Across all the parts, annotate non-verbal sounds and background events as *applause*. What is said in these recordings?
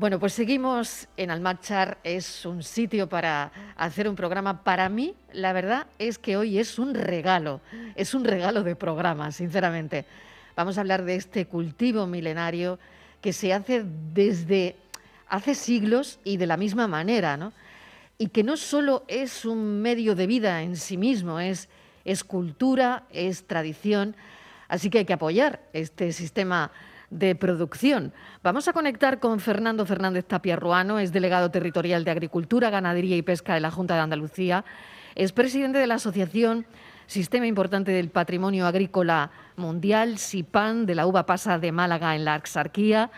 Bueno, pues seguimos en Almachar. Es un sitio para hacer un programa. Para mí, la verdad es que hoy es un regalo. Es un regalo de programa, sinceramente. Vamos a hablar de este cultivo milenario que se hace desde hace siglos y de la misma manera, ¿no? Y que no solo es un medio de vida en sí mismo, es, es cultura, es tradición. Así que hay que apoyar este sistema de producción. Vamos a conectar con Fernando Fernández Tapia Ruano, es delegado territorial de Agricultura, Ganadería y Pesca de la Junta de Andalucía, es presidente de la Asociación Sistema Importante del Patrimonio Agrícola Mundial, SIPAN, de la uva pasa de Málaga en la Axarquía.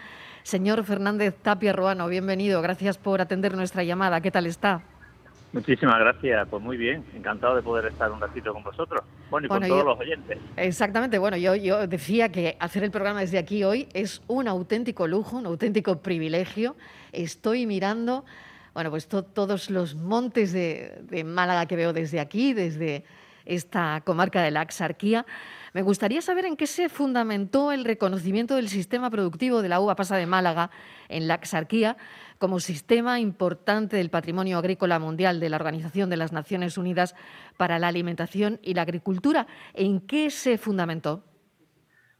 Señor Fernández Tapia Ruano, bienvenido. Gracias por atender nuestra llamada. ¿Qué tal está? Muchísimas gracias, pues muy bien, encantado de poder estar un ratito con vosotros, bueno, y con todos los oyentes. Exactamente, bueno, yo, yo decía que hacer el programa desde aquí hoy es un auténtico lujo, un auténtico privilegio. Estoy mirando, bueno, pues todos los montes de, de Málaga que veo desde aquí, desde esta comarca de la Axarquía. Me gustaría saber en qué se fundamentó el reconocimiento del sistema productivo de la uva pasa de Málaga en la Axarquía como sistema importante del patrimonio agrícola mundial de la Organización de las Naciones Unidas para la Alimentación y la Agricultura. ¿En qué se fundamentó?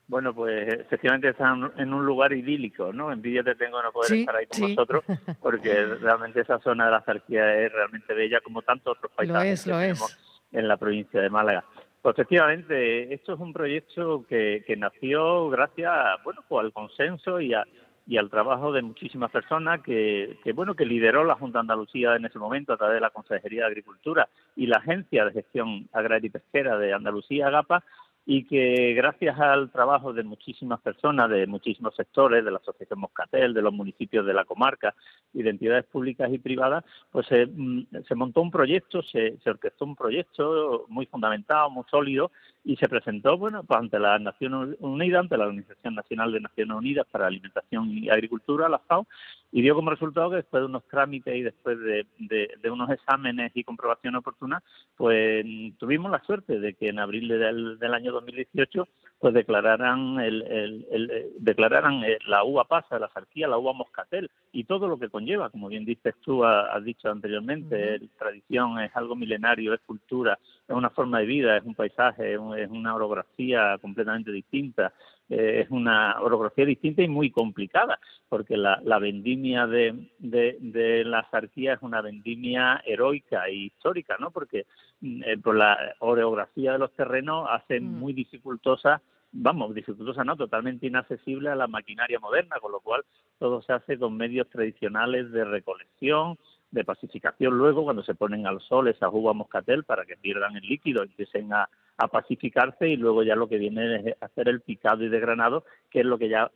Bueno, pues efectivamente están en un lugar idílico, ¿no? Envidia te tengo de no poder estar ahí con vosotros, porque *laughs* realmente esa zona de la Zarquía es realmente bella, como tantos otros paisajes que tenemos en la provincia de Málaga. Pues efectivamente, esto es un proyecto que, que nació gracias, bueno, pues al consenso y a, y al trabajo de muchísimas personas que, que, bueno que lideró la Junta de Andalucía en ese momento a través de la Consejería de Agricultura y la Agencia de Gestión Agraria y Pesquera de Andalucía, AGAPA, y que gracias al trabajo de muchísimas personas, de muchísimos sectores, de la Asociación Moscatel, de los municipios de la comarca y de entidades públicas y privadas, pues se, mm, se montó un proyecto, se, se, orquestó un proyecto muy fundamentado, muy sólido y se presentó bueno pues ante la Naciones Unidas, ante la Organización Nacional de Naciones Unidas para Alimentación y Agricultura, la FAO, y dio como resultado que después de unos trámites y después de, de, unos exámenes y comprobaciones oportunas, pues tuvimos la suerte de que en abril del, del año 2018 pues declararan el, el, eh, declararan eh, la uva pasa, la zarquía, la uva moscatel y todo lo que conlleva, como bien dices tú, has dicho anteriormente, tradición es algo milenario, es cultura, es una forma de vida, es un paisaje, es una orografía completamente distinta, eh, es una orografía distinta y muy complicada, porque la, la vendimia de, de, la zarquía es una vendimia heroica e histórica, ¿no? Porque mm, eh, por la orografía de los terrenos hace mm. muy dificultosa vamos, dificultosa no, totalmente inaccesible a la maquinaria moderna, con lo cual todo se hace con medios tradicionales de recolección, de pacificación luego cuando se ponen al sol esas uvas moscatel para que pierdan el líquido empiecen a, a pacificarse y luego ya lo que viene es hacer el picado y degranado, que es lo que ya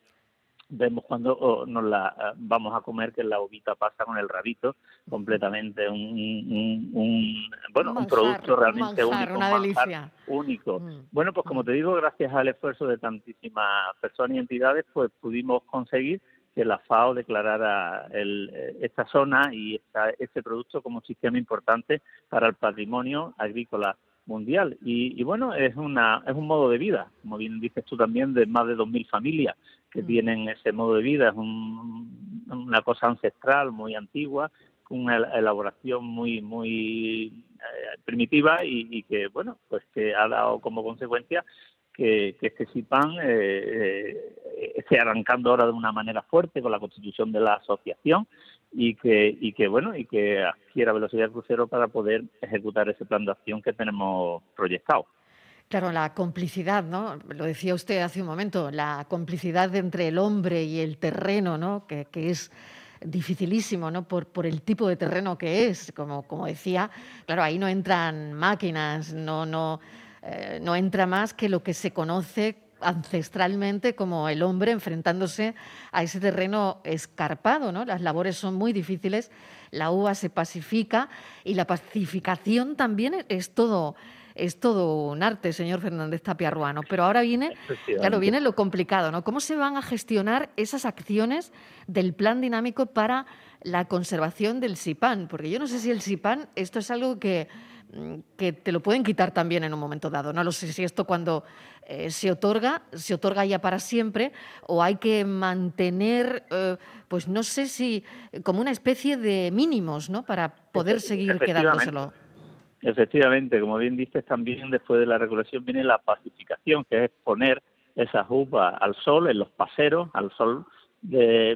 vemos cuando nos la vamos a comer que la uvita pasa con el rabito completamente un, un, bueno un, producto realmente único una delicia. único mm. bueno pues como te digo gracias al esfuerzo de tantísimas personas y entidades pues pudimos conseguir que la FAO declarara el, esta zona y esta, este producto como un sistema importante para el patrimonio agrícola mundial. Y, bueno, es, una, es un modo de vida, como bien dices tú también, de más de 2.000 familias que mm. tienen ese modo de vida. Es una cosa ancestral, muy antigua, una elaboración muy muy eh, primitiva y, y, que, bueno, pues que ha dado como consecuencia que, que este SIPAN eh, eh, esté arrancando ahora de una manera fuerte con la constitución de la asociación y que, y que bueno y que adquiera velocidad crucero para poder ejecutar ese plan de acción que tenemos proyectado. Claro, la complicidad, ¿no? Lo decía usted hace un momento, la complicidad entre el hombre y el terreno, ¿no? Que, que es dificilísimo, ¿no? Por, por, el tipo de terreno que es, como, como decía, claro, ahí no entran máquinas, no, no, eh, no entra más que lo que se conoce ancestralmente como el hombre enfrentándose a ese terreno escarpado, ¿no? Las labores son muy difíciles, la uva se pacifica y la pacificación también es todo es todo un arte, señor Fernández Tapia Ruano. Pero ahora viene, claro, viene lo complicado, ¿no? ¿Cómo se van a gestionar esas acciones del plan dinámico para la conservación del SIPAN? Porque yo no sé si el SIPAN, esto es algo que que te lo pueden quitar también en un momento dado. No lo sé si esto cuando eh, se otorga, se otorga ya para siempre o hay que mantener, eh, pues no sé si como una especie de mínimos, ¿no? Para poder seguir quedándoselo. Efectivamente, como bien dices, también después de la regulación viene la pacificación, que es poner esas uvas al sol, en los paseros, al sol,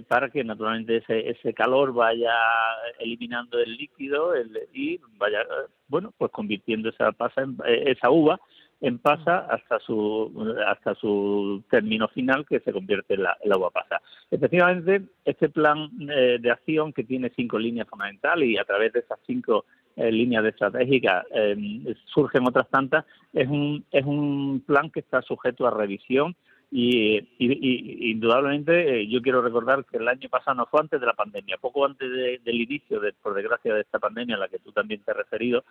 para que naturalmente ese, ese calor vaya eliminando el líquido y vaya, bueno, pues convirtiendo esa pasa esa uva en pasa hasta su hasta su término final que se convierte en la, uva pasa. Efectivamente, este plan eh, de acción que tiene cinco líneas fundamentales y a través de esas cinco eh, líneas de estratégica eh, surgen otras tantas, es un, es un plan que está sujeto a revisión y, indudablemente eh, yo quiero recordar que el año pasado no fue antes de la pandemia, poco antes del inicio, de, por desgracia, de esta pandemia a la que tú también te has referido,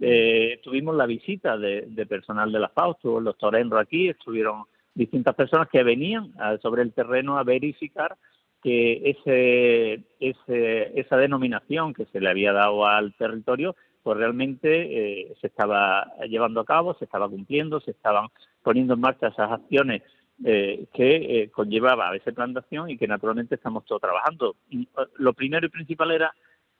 eh, tuvimos la visita de, personal de la FAO, estuvo el doctor Enro aquí, estuvieron distintas personas que venían sobre el terreno a verificar que ese, ese, esa denominación que se le había dado al territorio pues realmente eh, se estaba llevando a cabo, se estaba cumpliendo, se estaban poniendo en marcha esas acciones eh, que eh, conllevaba esa plantación y que naturalmente estamos todos trabajando. Eh, lo primero y principal era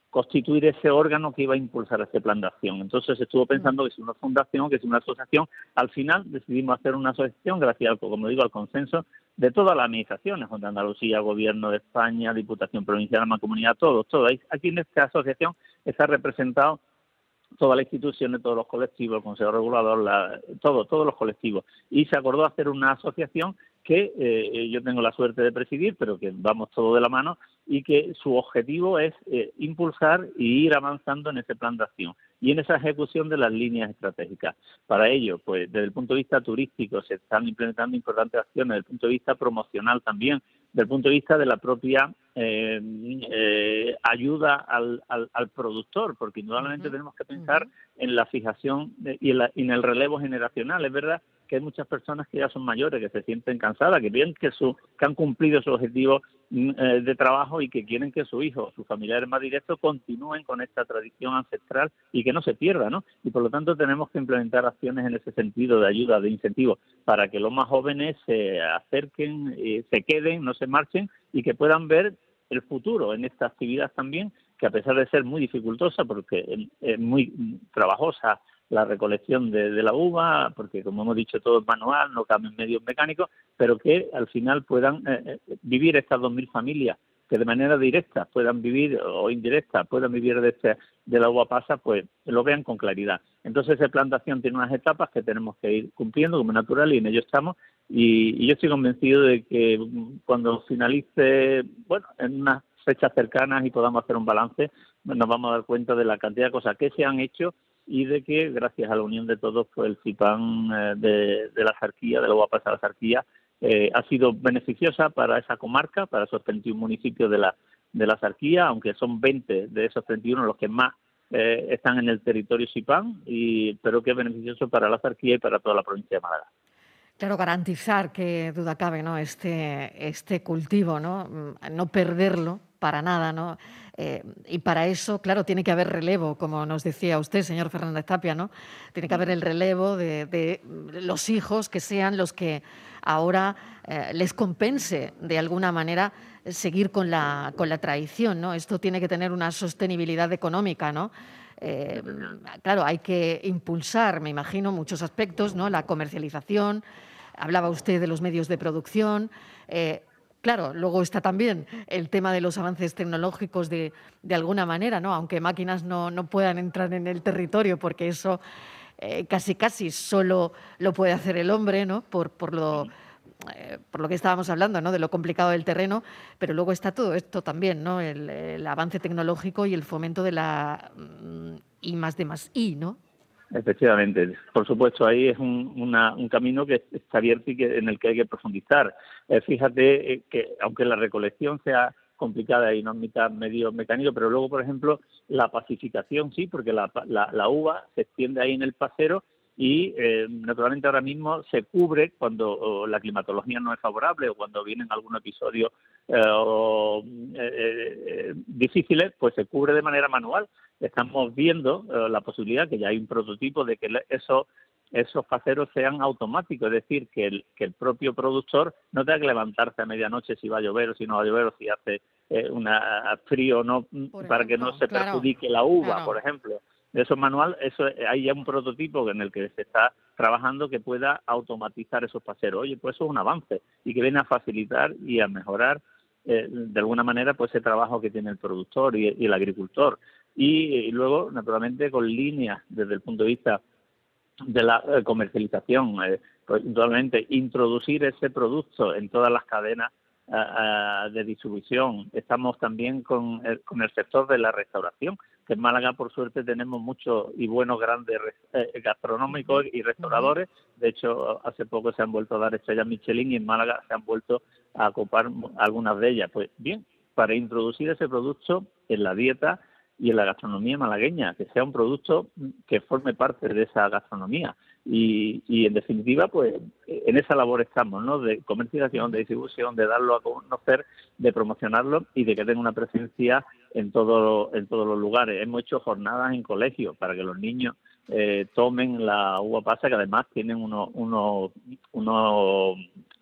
constituir ese órgano que iba a impulsar ese plan de acción. Entonces estuvo pensando que es una fundación, que es una asociación. Al final decidimos hacer una asociación gracias, como digo, al consenso de todas las administraciones, de Andalucía, Gobierno de España, Diputación Provincial, Mancomunidad, todos, todos. Aquí en esta asociación está representado todas las instituciones, todos los colectivos, el Consejo Regulador, la, todo, todos los colectivos. Y se acordó hacer una asociación que eh, yo tengo la suerte de presidir, pero que vamos todos de la mano y que su objetivo es eh, impulsar y ir avanzando en ese plan de acción y en esa ejecución de las líneas estratégicas. Para ello, pues desde el punto de vista turístico se están implementando importantes acciones, desde el punto de vista promocional también, desde el punto de vista de la propia eh, eh, ayuda al, al, productor, porque indudablemente tenemos que pensar en la fijación y, en el relevo generacional. Es verdad que hay muchas personas que ya son mayores, que se sienten cansadas, que ven que, su, que han cumplido su objetivo mm, eh, de trabajo y que quieren que su hijo, sus familiares más directos continúen con esta tradición ancestral y que no se pierda, ¿no? Y por lo tanto tenemos que implementar acciones en ese sentido de ayuda, de incentivo, para que los más jóvenes se acerquen, se queden, no se marchen y que puedan ver el futuro en esta actividad también, que a pesar de ser muy dificultosa, porque es muy trabajosa la recolección de, la uva, porque como hemos dicho todo es manual, no caben medios mecánicos, pero que al final puedan eh, eh, vivir estas 2.000 familias que de manera directa puedan vivir o indirecta puedan vivir de, este, de la uva pasa, pues lo vean con claridad. Entonces, esa plantación tiene unas etapas que tenemos que ir cumpliendo como natural y en ello estamos. Y, y yo estoy convencido de que cuando finalice, bueno, en unas fechas cercanas y podamos hacer un balance, nos vamos a dar cuenta de la cantidad de cosas que se han hecho y de que gracias a la unión de todos, pues el CIPAN eh, de, la Zarquía, de la UAPAS a la Zarquía, eh, ha sido beneficiosa para esa comarca, para esos 31 municipios de la, de la Zarquía, aunque son 20 de esos 31 los que más eh, están en el territorio CIPAN, y, pero que es beneficioso para la Zarquía y para toda la provincia de Málaga. Claro, garantizar que duda cabe, ¿no? Este, este cultivo, ¿no? Mm, no perderlo para nada, ¿no? Eh, y para eso, claro, tiene que haber relevo, como nos decía usted, señor Fernández Tapia, ¿no? Tiene que haber el relevo de, los hijos que sean los que ahora eh, les compense de alguna manera seguir con la, con la tradición, ¿no? Esto tiene que tener una sostenibilidad económica, ¿no? Eh, claro, hay que impulsar, me imagino, muchos aspectos, ¿no? La comercialización, hablaba usted de los medios de producción, Claro, luego está también el tema de los avances tecnológicos de, de alguna manera, ¿no? aunque máquinas no, no, puedan entrar en el territorio, porque eso eh, casi casi solo lo puede hacer el hombre, ¿no? por, por lo, eh, por lo que estábamos hablando, ¿no? de lo complicado del terreno, pero luego está todo esto también, ¿no? el, avance tecnológico y el fomento de la mm, I más de más I, ¿no? Efectivamente, por supuesto, ahí es un, un camino que está abierto y que, en el que hay que profundizar. Eh, fíjate eh, que, aunque la recolección sea complicada y no mitad medio mecánico, pero luego, por ejemplo, la pacificación sí, porque la, la, uva se extiende ahí en el pasero y eh, naturalmente ahora mismo se cubre cuando la climatología no es favorable o cuando vienen algún episodio o difíciles, pues se cubre de manera manual. Estamos viendo la posibilidad, que ya hay un prototipo, de que eso esos paseros sean automáticos, es decir, que el, que el propio productor no tenga que levantarse a medianoche si va a llover o si no va a llover o si hace eh, una frío o no para que no se perjudique la uva, por ejemplo. Eso es manual, eso hay ya un prototipo en el que se está trabajando que pueda automatizar esos paseros. Oye, pues eso es un avance y que viene a facilitar y a mejorar eh, de alguna manera pues ese trabajo que tiene el productor y, el agricultor. Y, luego, naturalmente, con líneas desde el punto de vista de la eh, comercialización, eh, pues, introducir ese producto en todas las cadenas eh, de distribución. Estamos también con el, con el sector de la restauración, que en Málaga por suerte tenemos muchos y buenos grandes gastronómicos y restauradores. De hecho, hace poco se han vuelto a dar estrellas Michelin y en Málaga se han vuelto a ocupar algunas de ellas. Pues bien, para introducir ese producto en la dieta y en la gastronomía malagueña, que sea un producto que forme parte de esa gastronomía. Y, y en definitiva, pues en esa labor estamos, ¿no? De comercialización, de distribución, de darlo a conocer, de promocionarlo y de que tenga una presencia en, todo, en todos los lugares. Hemos hecho jornadas en colegios para que los niños eh, tomen la uva pasa, que además tienen unos, unos, unos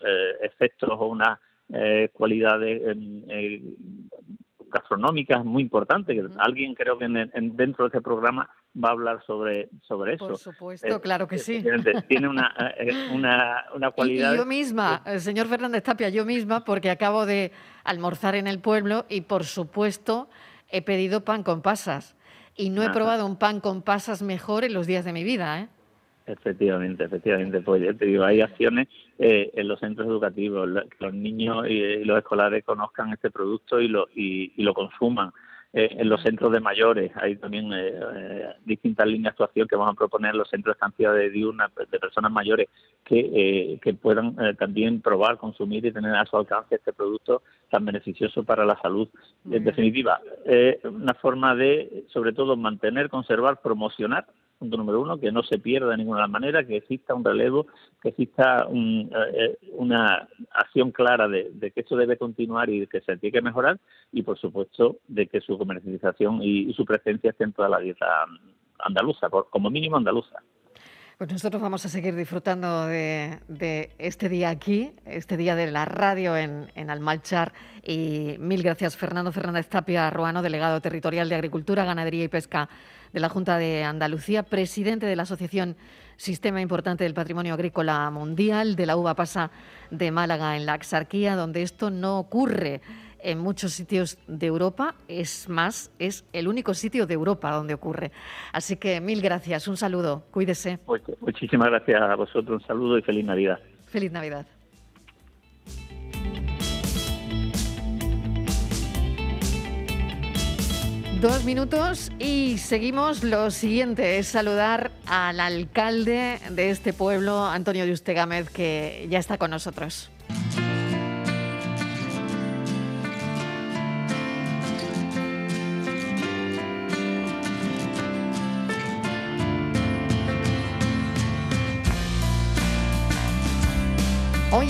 eh, efectos o unas eh, cualidades eh, gastronómicas muy importante, que alguien creo que en, dentro de este programa va a hablar sobre, sobre eso. Por supuesto, claro que sí. Tiene una, eh, una, una *laughs* cualidad... Y yo misma, el señor Fernández Tapia, yo misma, porque acabo de almorzar en el pueblo y por supuesto he pedido pan con pasas. Y no he probado un pan con pasas mejor en los días de mi vida, ¿eh? Efectivamente, efectivamente. Pues ya te digo, hay acciones eh, en los centros educativos, que los niños y, los escolares conozcan este producto y lo, y, lo consuman. Eh, en los centros de mayores hay también eh, distintas líneas de actuación que vamos a proponer en los centros de estancia de diurna de personas mayores que, que puedan también probar, consumir y tener a su alcance este producto tan beneficioso para la salud. En definitiva, una forma de, sobre todo, mantener, conservar, promocionar punto número uno, que no se pierda de ninguna manera, que exista un relevo, que exista eh, eh, una acción clara de, que esto debe continuar y que se tiene que mejorar, y por supuesto de que su comercialización y, su presencia esté en toda la dieta andaluza, como mínimo andaluza. Pues nosotros vamos a seguir disfrutando de, este día aquí, este día de la radio en, en, Almalchar. Y mil gracias, Fernando Fernández Tapia Ruano, delegado territorial de Agricultura, Ganadería y Pesca de la Junta de Andalucía, presidente de la Asociación Sistema Importante del Patrimonio Agrícola Mundial, de la uva pasa de Málaga en la Axarquía, donde esto no ocurre en muchos sitios de Europa. Es más, es el único sitio de Europa donde ocurre. Así que mil gracias, un saludo, cuídese. Muchísimas gracias a vosotros, un saludo y feliz Navidad. Feliz Navidad. Dos minutos y seguimos. Lo siguiente es saludar al alcalde de este pueblo, Antonio de Gámez, que ya está con nosotros.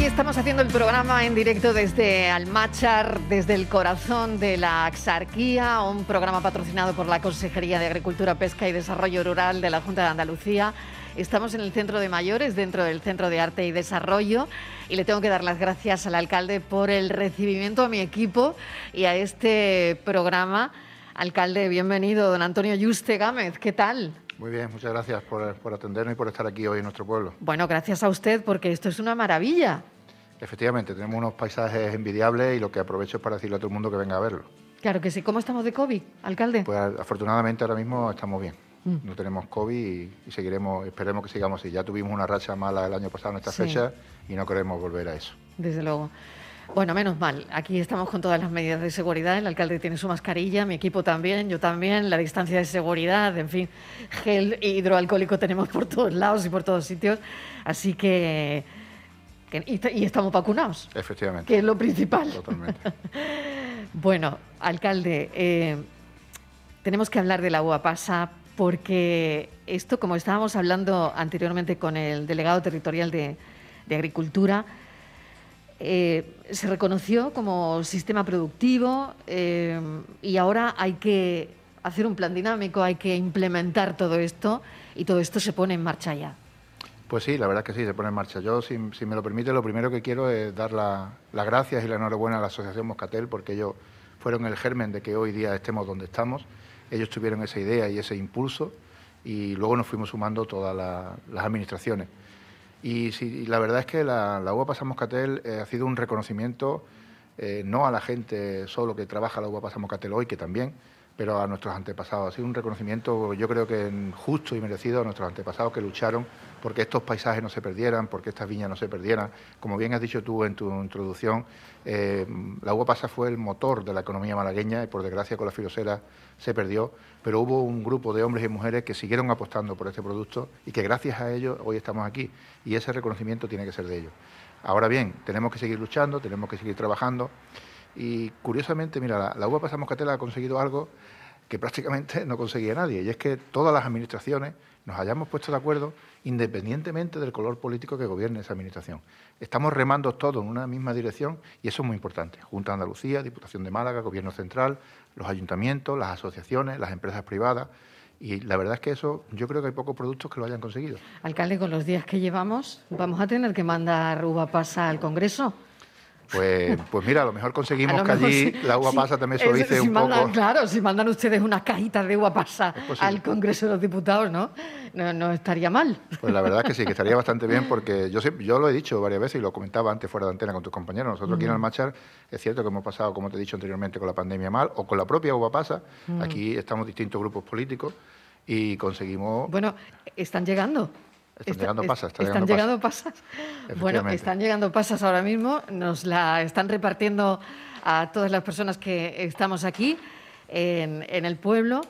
Estamos haciendo el programa en directo desde Almachar, desde el corazón de la Axarquía, un programa patrocinado por la Consejería de Agricultura, Pesca y Desarrollo Rural de la Junta de Andalucía. Estamos en el Centro de Mayores, dentro del Centro de Arte y Desarrollo, y le tengo que dar las gracias al alcalde por el recibimiento a mi equipo y a este programa. Alcalde, bienvenido, don Antonio Yuste Gámez, ¿qué tal? Muy bien, muchas gracias por, atendernos y por estar aquí hoy en nuestro pueblo. Bueno, gracias a usted porque esto es una maravilla. Efectivamente, tenemos unos paisajes envidiables y lo que aprovecho es para decirle a todo el mundo que venga a verlo. Claro que sí. ¿Cómo estamos de COVID, alcalde? Pues afortunadamente ahora mismo estamos bien. Mm. No tenemos COVID y, seguiremos, esperemos que sigamos así. Ya tuvimos una racha mala el año pasado en esta fecha y no queremos volver a eso. Desde luego. Bueno, menos mal. Aquí estamos con todas las medidas de seguridad. El alcalde tiene su mascarilla, mi equipo también, yo también, la distancia de seguridad, en fin, gel hidroalcohólico tenemos por todos lados y por todos sitios. Así que, y, estamos vacunados. Efectivamente. Que es lo principal. Totalmente. *laughs* bueno, alcalde, eh, tenemos que hablar de la uva pasa porque esto, como estábamos hablando anteriormente con el delegado territorial de Agricultura, eh, se reconoció como sistema productivo eh, y ahora hay que hacer un plan dinámico, hay que implementar todo esto y todo esto se pone en marcha ya. Pues sí, la verdad es que sí, se pone en marcha. Yo, si, me lo permite, lo primero que quiero es dar las gracias y la enhorabuena a la Asociación Moscatel porque ellos fueron el germen de que hoy día estemos donde estamos. Ellos tuvieron esa idea y ese impulso y luego nos fuimos sumando todas las administraciones. Y, la verdad es que la, la uva Pasa Moscatel eh, ha sido un reconocimiento eh, no a la gente solo que trabaja la uva Pasa Moscatel hoy, que también, pero a nuestros antepasados. Ha sido un reconocimiento, yo creo que justo y merecido a nuestros antepasados que lucharon porque estos paisajes no se perdieran, porque estas viñas no se perdieran. Como bien has dicho tú en tu introducción, eh, la uva pasa fue el motor de la economía malagueña y por desgracia con la filosera se perdió, pero hubo un grupo de hombres y mujeres que siguieron apostando por este producto y que gracias a ellos hoy estamos aquí y ese reconocimiento tiene que ser de ellos. Ahora bien, tenemos que seguir luchando, tenemos que seguir trabajando. Y curiosamente, mira, la, uva pasa moscatela ha conseguido algo que prácticamente no conseguía nadie, y es que todas las administraciones nos hayamos puesto de acuerdo independientemente del color político que gobierne esa administración. Estamos remando todos en una misma dirección y eso es muy importante. Junta de Andalucía, Diputación de Málaga, Gobierno Central, los ayuntamientos, las asociaciones, las empresas privadas. Y la verdad es que eso, yo creo que hay pocos productos que lo hayan conseguido. Alcalde, con los días que llevamos, ¿vamos a tener que mandar uva pasa al Congreso? Pues, pues mira, a lo mejor conseguimos que allí la uva pasa también suavice un poco. Claro, si mandan ustedes unas cajitas de uva pasa al Congreso de los Diputados, ¿no? ¿no? estaría mal. Pues la verdad es que sí, que estaría *laughs* bastante bien porque yo, yo lo he dicho varias veces y lo comentaba antes fuera de antena con tus compañeros. Nosotros aquí en Almachar es cierto que hemos pasado, como te he dicho anteriormente, con la pandemia mal o con la propia uva pasa. Aquí estamos distintos grupos políticos y conseguimos... Bueno, están llegando. Están llegando pasas. Están, llegando, pasas. Bueno, están llegando pasas ahora mismo. Nos la están repartiendo a todas las personas que estamos aquí en, el pueblo.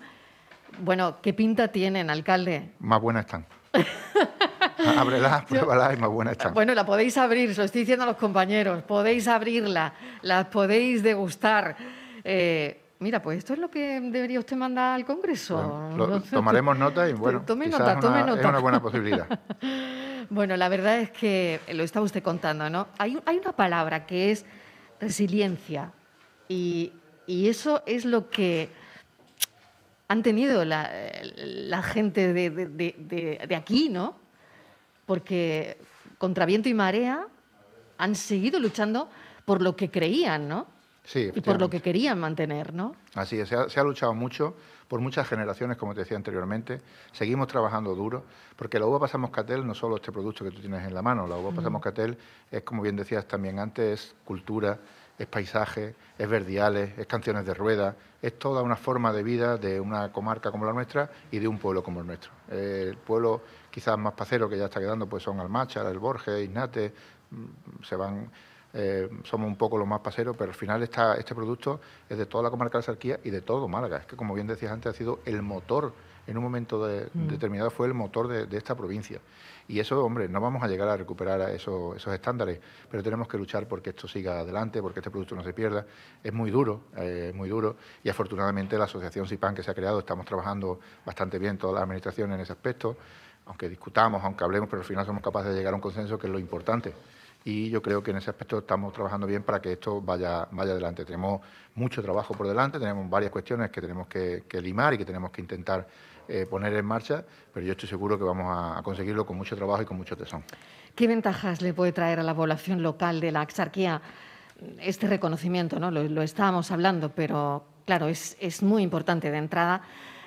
Bueno, ¿qué pinta tienen, alcalde? Más buenas están. *laughs* Ábrela, pruébala y más buenas están. Bueno, la podéis abrir, se lo estoy diciendo a los compañeros. Podéis abrirla, las podéis degustar. Eh, Mira, pues esto es lo que debería usted mandar al Congreso. *laughs* tomaremos nota y *laughs* bueno, tome nota, tome nota. es una buena *laughs* posibilidad. bueno, la verdad es que lo estaba usted contando, ¿no? Hay, hay una palabra que es resiliencia y, eso es lo que han tenido la, gente de, de aquí, ¿no? Porque contra viento y marea han seguido luchando por lo que creían, ¿no? Y por lo que querían mantener, ¿no? Así es, se ha, luchado mucho por muchas generaciones, como te decía anteriormente. Seguimos trabajando duro, porque la uva pasa moscatel no solo este producto que tú tienes en la mano, la uva pasa moscatel es, como bien decías también antes, es cultura, es paisaje, es verdiales, es canciones de rueda, es toda una forma de vida de una comarca como la nuestra y de un pueblo como el nuestro. el pueblo quizás más pacero que ya está quedando pues son Almachar, El Borges, Ignate, mm, se van eh, somos un poco los más paseros, pero al final está este producto es de toda la comarca de Sarquía y de todo Málaga. Es que, como bien decías antes, ha sido el motor, en un momento mm. determinado fue el motor de, esta provincia. Y eso, hombre, no vamos a llegar a recuperar esos, esos estándares, pero tenemos que luchar porque esto siga adelante, porque este producto no se pierda. Es muy duro, eh, muy duro, y afortunadamente la asociación CIPAN que se ha creado, estamos trabajando bastante bien toda la administración en ese aspecto, aunque discutamos, aunque hablemos, pero al final somos capaces de llegar a un consenso, que es lo importante y yo creo que en ese aspecto estamos trabajando bien para que esto vaya, vaya adelante. Tenemos mucho trabajo por delante, tenemos varias cuestiones que tenemos que, limar y que tenemos que intentar eh, poner en marcha, pero yo estoy seguro que vamos a, conseguirlo con mucho trabajo y con mucho tesón. ¿Qué ventajas le puede traer a la población local de la Axarquía este reconocimiento? ¿no? Lo, estábamos hablando, pero claro, es, es, muy importante de entrada.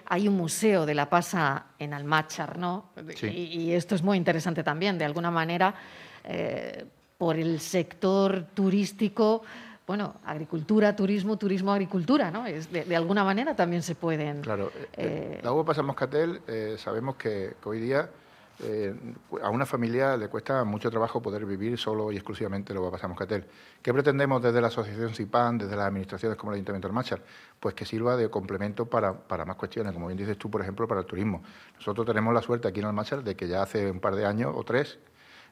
Hay un museo de la pasa en Almachar, ¿no? Y, esto es muy interesante también, de alguna manera. Eh, por el sector turístico, bueno, agricultura, turismo, turismo, agricultura, ¿no? Es de, alguna manera también se pueden... Claro, eh, eh, la uva moscatel, eh, sabemos que, hoy día a una familia le cuesta mucho trabajo poder vivir solo y exclusivamente la uva pasa moscatel. ¿Qué pretendemos desde la Asociación CIPAN, desde las administraciones como el Ayuntamiento del Machar? Pues que sirva de complemento para, para, más cuestiones, como bien dices tú, por ejemplo, para el turismo. Nosotros tenemos la suerte aquí en el Machar de que ya hace un par de años o tres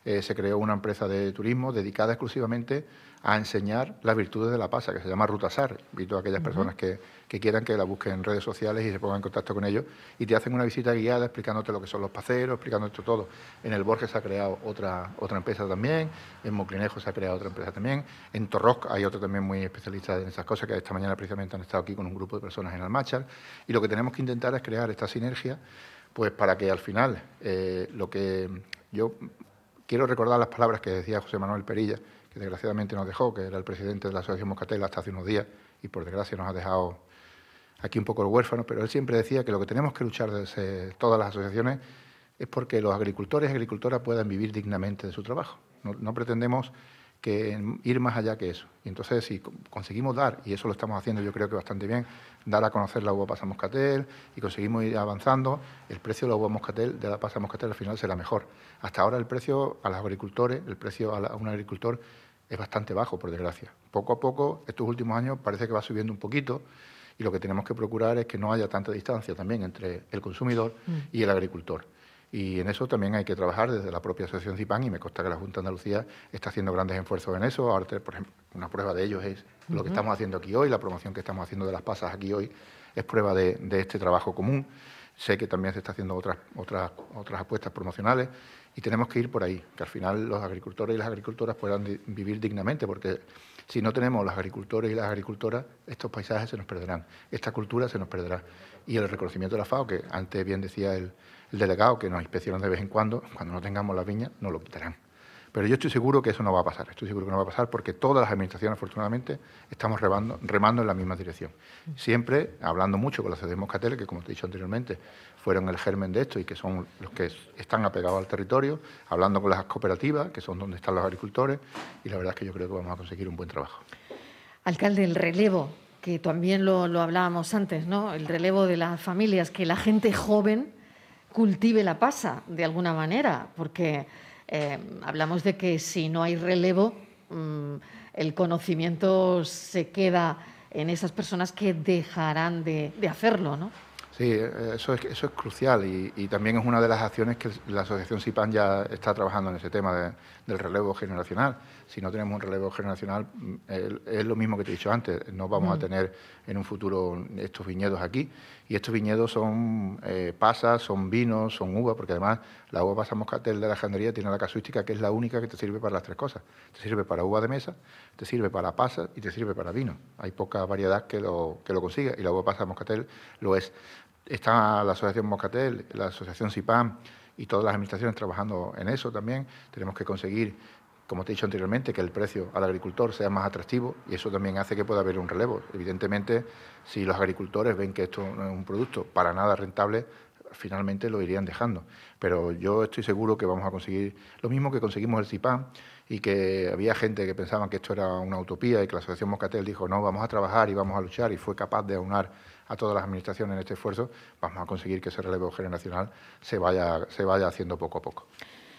eh, se creó una empresa de turismo dedicada exclusivamente a enseñar las virtudes de la pasa, que se llama Rutasar. Invito a aquellas personas que, quieran que la busquen en redes sociales y se pongan en contacto con ellos y te hacen una visita guiada explicándote lo que son los paseros, explicándote todo. En el Borges se ha creado otra, otra empresa también, en Moclinejo se ha creado otra empresa también, en Torroc hay otro también muy especialista en esas cosas, que esta mañana precisamente han estado aquí con un grupo de personas en Almachar, y lo que tenemos que intentar es crear esta sinergia pues para que al final eh, lo que yo quiero recordar las palabras que decía José Manuel Perilla, que desgraciadamente nos dejó, que era el presidente de la Asociación Moscatel hasta hace unos días y por desgracia nos ha dejado aquí un poco el huérfano, pero él siempre decía que lo que tenemos que luchar desde todas las asociaciones es porque los agricultores y agricultoras puedan vivir dignamente de su trabajo. no pretendemos que ir más allá que eso. Y entonces, si conseguimos dar, y eso lo estamos haciendo yo creo que bastante bien, dar a conocer la uva pasa moscatel y conseguimos ir avanzando, el precio de la uva moscatel, de la pasa moscatel al final será mejor. Hasta ahora el precio a los agricultores, el precio a, un agricultor es bastante bajo, por desgracia. Poco a poco, estos últimos años parece que va subiendo un poquito y lo que tenemos que procurar es que no haya tanta distancia también entre el consumidor mm. y el agricultor. Y en eso también hay que trabajar desde la propia Asociación CIPAN y me consta que la Junta de Andalucía está haciendo grandes esfuerzos en eso. Ahora, por ejemplo, una prueba de ellos es lo que estamos haciendo aquí hoy, la promoción que estamos haciendo de las pasas aquí hoy es prueba de, este trabajo común. Sé que también se está haciendo otras, otras, otras apuestas promocionales y tenemos que ir por ahí, que al final los agricultores y las agricultoras puedan vivir dignamente, porque si no tenemos los agricultores y las agricultoras, estos paisajes se nos perderán, esta cultura se nos perderá. Y el reconocimiento de la FAO, que antes bien decía el, el delegado, que nos inspeccionan de vez en cuando, cuando no tengamos las viñas, nos lo quitarán. Pero yo estoy seguro que eso no va a pasar, estoy seguro que no va a pasar porque todas las administraciones, afortunadamente, estamos remando, remando en la misma dirección. Siempre hablando mucho con las de Moscatel, que como te he dicho anteriormente, fueron el germen de esto y que son los que están apegados al territorio, hablando con las cooperativas, que son donde están los agricultores, y la verdad es que yo creo que vamos a conseguir un buen trabajo. Alcalde, el relevo, que también lo, lo hablábamos antes, ¿no? El relevo de las familias, que la gente joven cultive la pasa de alguna manera, porque eh, hablamos de que si no hay relevo, mm, el conocimiento se queda en esas personas que dejarán de, hacerlo, ¿no? Sí, eso es, eso es crucial y, también es una de las acciones que la Asociación SIPAN ya está trabajando en ese tema del relevo generacional. Si no tenemos un relevo generacional, mm, es lo mismo que te he dicho antes, no vamos a mm. tener en un futuro estos viñedos aquí. Y estos viñedos son eh, pasas, son vinos, son uvas, porque además la uva pasa moscatel de la jandería tiene la casuística que es la única que te sirve para las tres cosas. Te sirve para uva de mesa, te sirve para pasas y te sirve para vino. Hay poca variedad que lo, que lo consiga y la uva pasa moscatel lo es está la Asociación Moscatel, la Asociación CIPAM y todas las administraciones trabajando en eso también. Tenemos que conseguir, como te he dicho anteriormente, que el precio al agricultor sea más atractivo y eso también hace que pueda haber un relevo. Evidentemente, si los agricultores ven que esto no es un producto para nada rentable, finalmente lo irían dejando. Pero yo estoy seguro que vamos a conseguir lo mismo que conseguimos el CIPAM y que había gente que pensaba que esto era una utopía y que la Asociación Moscatel dijo, no, vamos a trabajar y vamos a luchar y fue capaz de aunar a todas las administraciones en este esfuerzo, vamos a conseguir que ese relevo generacional se vaya, se vaya haciendo poco a poco.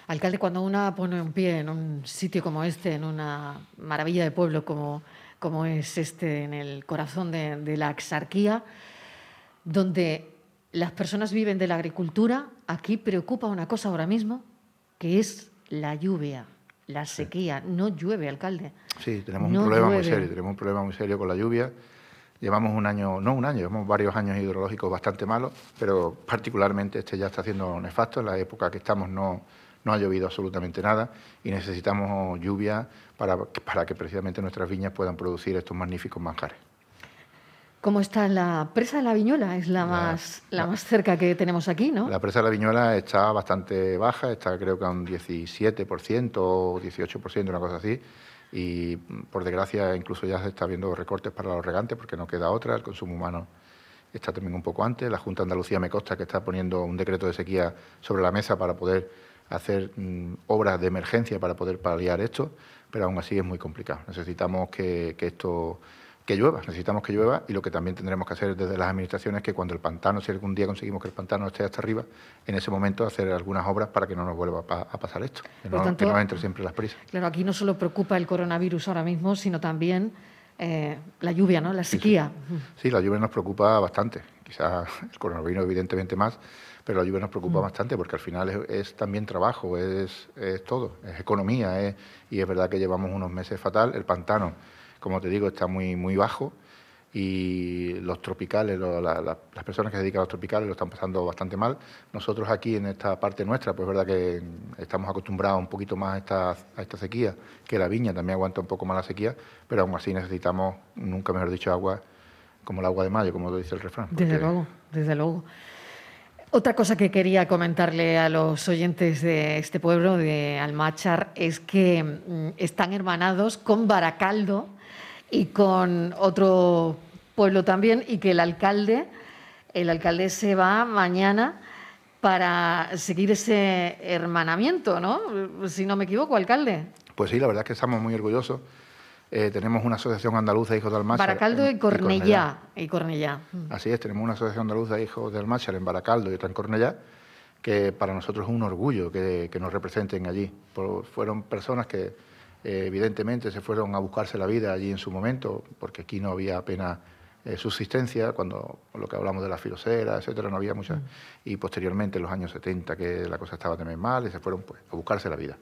Alcalde, cuando una pone un pie en un sitio como este, en una maravilla de pueblo como, como es este, en el corazón de, de la exarquía, donde las personas viven de la agricultura, aquí preocupa una cosa ahora mismo, que es la lluvia, la sequía. No llueve, alcalde. Sí, tenemos un problema muy serio, tenemos un problema muy serio con la lluvia. Llevamos un año, no un año, llevamos varios años hidrológicos bastante malos, pero particularmente este ya está haciendo nefasto. En la época que estamos no, no ha llovido absolutamente nada y necesitamos lluvia para, para que precisamente nuestras viñas puedan producir estos magníficos manjares. ¿Cómo está la presa de la Viñuela? Es la, más, la, más cerca que tenemos aquí, ¿no? La presa de la Viñuela está bastante baja, está creo que a un 17% o 18%, una cosa así y por desgracia incluso ya se está viendo recortes para los regantes porque no queda otra, el consumo humano está también un poco antes, la Junta de Andalucía me consta que está poniendo un decreto de sequía sobre la mesa para poder hacer mm, obras de emergencia para poder paliar esto, pero aún así es muy complicado. Necesitamos que, que esto que llueva, necesitamos que llueva y lo que también tendremos que hacer desde las administraciones es que cuando el pantano, si algún día conseguimos que el pantano esté hasta arriba, en ese momento hacer algunas obras para que no nos vuelva a pasar esto, que, no, tanto, entre siempre las prisas. Claro, aquí no solo preocupa el coronavirus ahora mismo, sino también eh, la lluvia, ¿no? La sequía. Sí, la lluvia nos preocupa bastante. quizás *laughs* el coronavirus evidentemente más, pero la lluvia nos preocupa mm. bastante porque al final es, también trabajo, es, todo, es economía, y es verdad que llevamos unos meses fatal. El pantano, como te digo, está muy, muy bajo y los tropicales, las personas que se dedican a los tropicales lo están pasando bastante mal. Nosotros aquí en esta parte nuestra, pues es verdad que estamos acostumbrados un poquito más a esta, a esta sequía, que la viña también aguanta un poco más la sequía, pero aún así necesitamos, nunca mejor dicho, agua como el agua de mayo, como dice el refrán. Desde luego, desde luego. Otra cosa que quería comentarle a los oyentes de este pueblo, de Almachar, es que mm, están hermanados con Baracaldo y con otro pueblo también y que el alcalde, el alcalde se va mañana para seguir ese hermanamiento, ¿no? Si no me equivoco, alcalde. Pues sí, la verdad es que estamos muy orgullosos. Eh, tenemos una asociación andaluza de hijos de Almáchar. Baracaldo y Cornellá. Y Cornellá. Así es, tenemos una asociación andaluza de hijos de Almáchar en Baracaldo y otra en Cornellá, que para nosotros es un orgullo que, nos representen allí. fueron personas que eh, evidentemente se fueron a buscarse la vida allí en su momento, porque aquí no había apenas eh, subsistencia, cuando lo que hablamos de la filosera, etcétera, no había mucha. Mm. Y posteriormente, en los años 70, que la cosa estaba también mal, y se fueron pues, a buscarse la vida.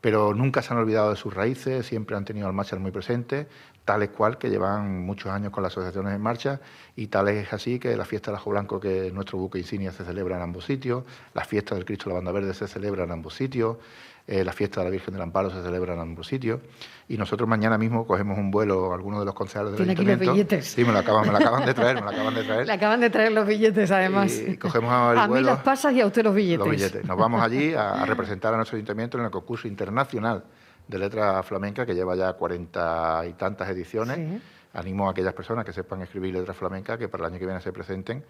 Pero nunca se han olvidado de sus raíces, siempre han tenido al Marshall muy presente, tales cual que llevan muchos años con las asociaciones en marcha, y tal es así que la fiesta del Ajo Blanco, que nuestro buque insignia, se celebra en ambos sitios, la fiesta del Cristo de la Banda Verde se celebra en ambos sitios, eh, la fiesta de la Virgen del Amparo se celebra en ambos sitios. Y nosotros mañana mismo cogemos un vuelo, algunos de los concejales del Tiene ayuntamiento. Aquí los billetes. Sí, me lo, acaban, de traer, me lo acaban de traer. *laughs* Le acaban de traer los billetes, además. Y cogemos a mí las pasas y a usted los billetes. Los billetes. Nos vamos allí a, *laughs* representar a nuestro ayuntamiento en el concurso internacional de letra flamenca que lleva ya cuarenta y tantas ediciones. Animo a aquellas personas que sepan escribir letra flamenca que para el año que viene se presenten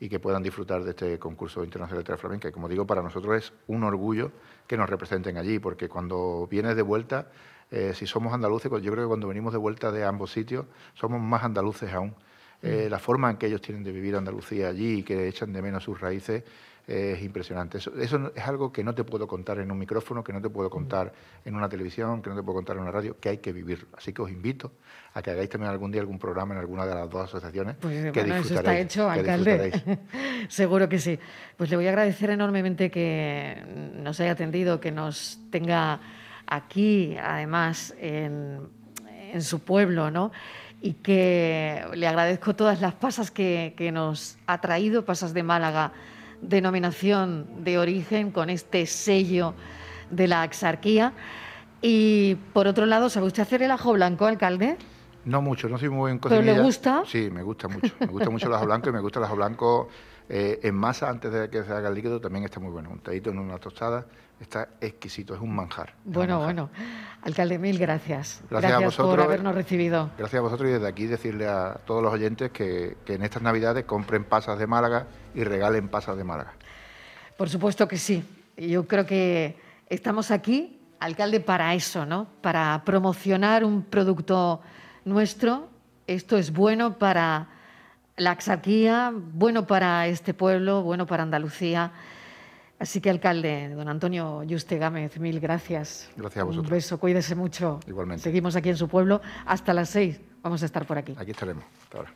y que puedan disfrutar de este concurso internacional de letra flamenca. Y como digo, para nosotros es un orgullo que nos representen allí, porque cuando vienes de vuelta, eh, si somos andaluces, yo creo que cuando venimos de vuelta de ambos sitios, somos más andaluces aún. Eh, mm. la forma en que ellos tienen de vivir Andalucía allí y que echan de menos sus raíces es impresionante. Eso, es algo que no te puedo contar en un micrófono, que no te puedo contar en una televisión, que no te puedo contar en una radio, que hay que vivir. Así que os invito a que hagáis también algún día algún programa en alguna de las dos asociaciones. Pues que bueno, eso está hecho, alcalde. *laughs* Seguro que sí. Pues le voy a agradecer enormemente que nos haya atendido, que nos tenga aquí, además, en, en su pueblo, ¿no? y que le agradezco todas las pasas que, que, nos ha traído, pasas de Málaga denominación de origen, con este sello de la exarquía. Y por otro lado, ¿sabe usted hacer el ajo blanco, alcalde? No mucho, no soy muy buen cocinilla. ¿Pero le gusta? Sí, me gusta mucho. Me gusta mucho el ajo blanco y me gusta el ajo blanco eh, en masa antes de que se haga el líquido. También está muy bueno. Un tadito en una tostada está exquisito, es un manjar. Bueno, bueno. Alcalde, mil gracias. Gracias, a vosotros, por habernos recibido. Gracias a vosotros y desde aquí decirle a todos los oyentes que, que en estas Navidades compren pasas de Málaga y regalen pasas de Málaga. Por supuesto que sí. Yo creo que estamos aquí, alcalde, para eso, ¿no? Para promocionar un producto nuestro. Esto es bueno para la Axarquía, bueno para este pueblo, bueno para Andalucía. Así que, alcalde, don Antonio Yuste Gámez, mil gracias. Gracias a vosotros. Un beso, cuídese mucho. Igualmente. Seguimos aquí en su pueblo hasta las seis. Vamos a estar por aquí. Aquí estaremos. Hasta ahora.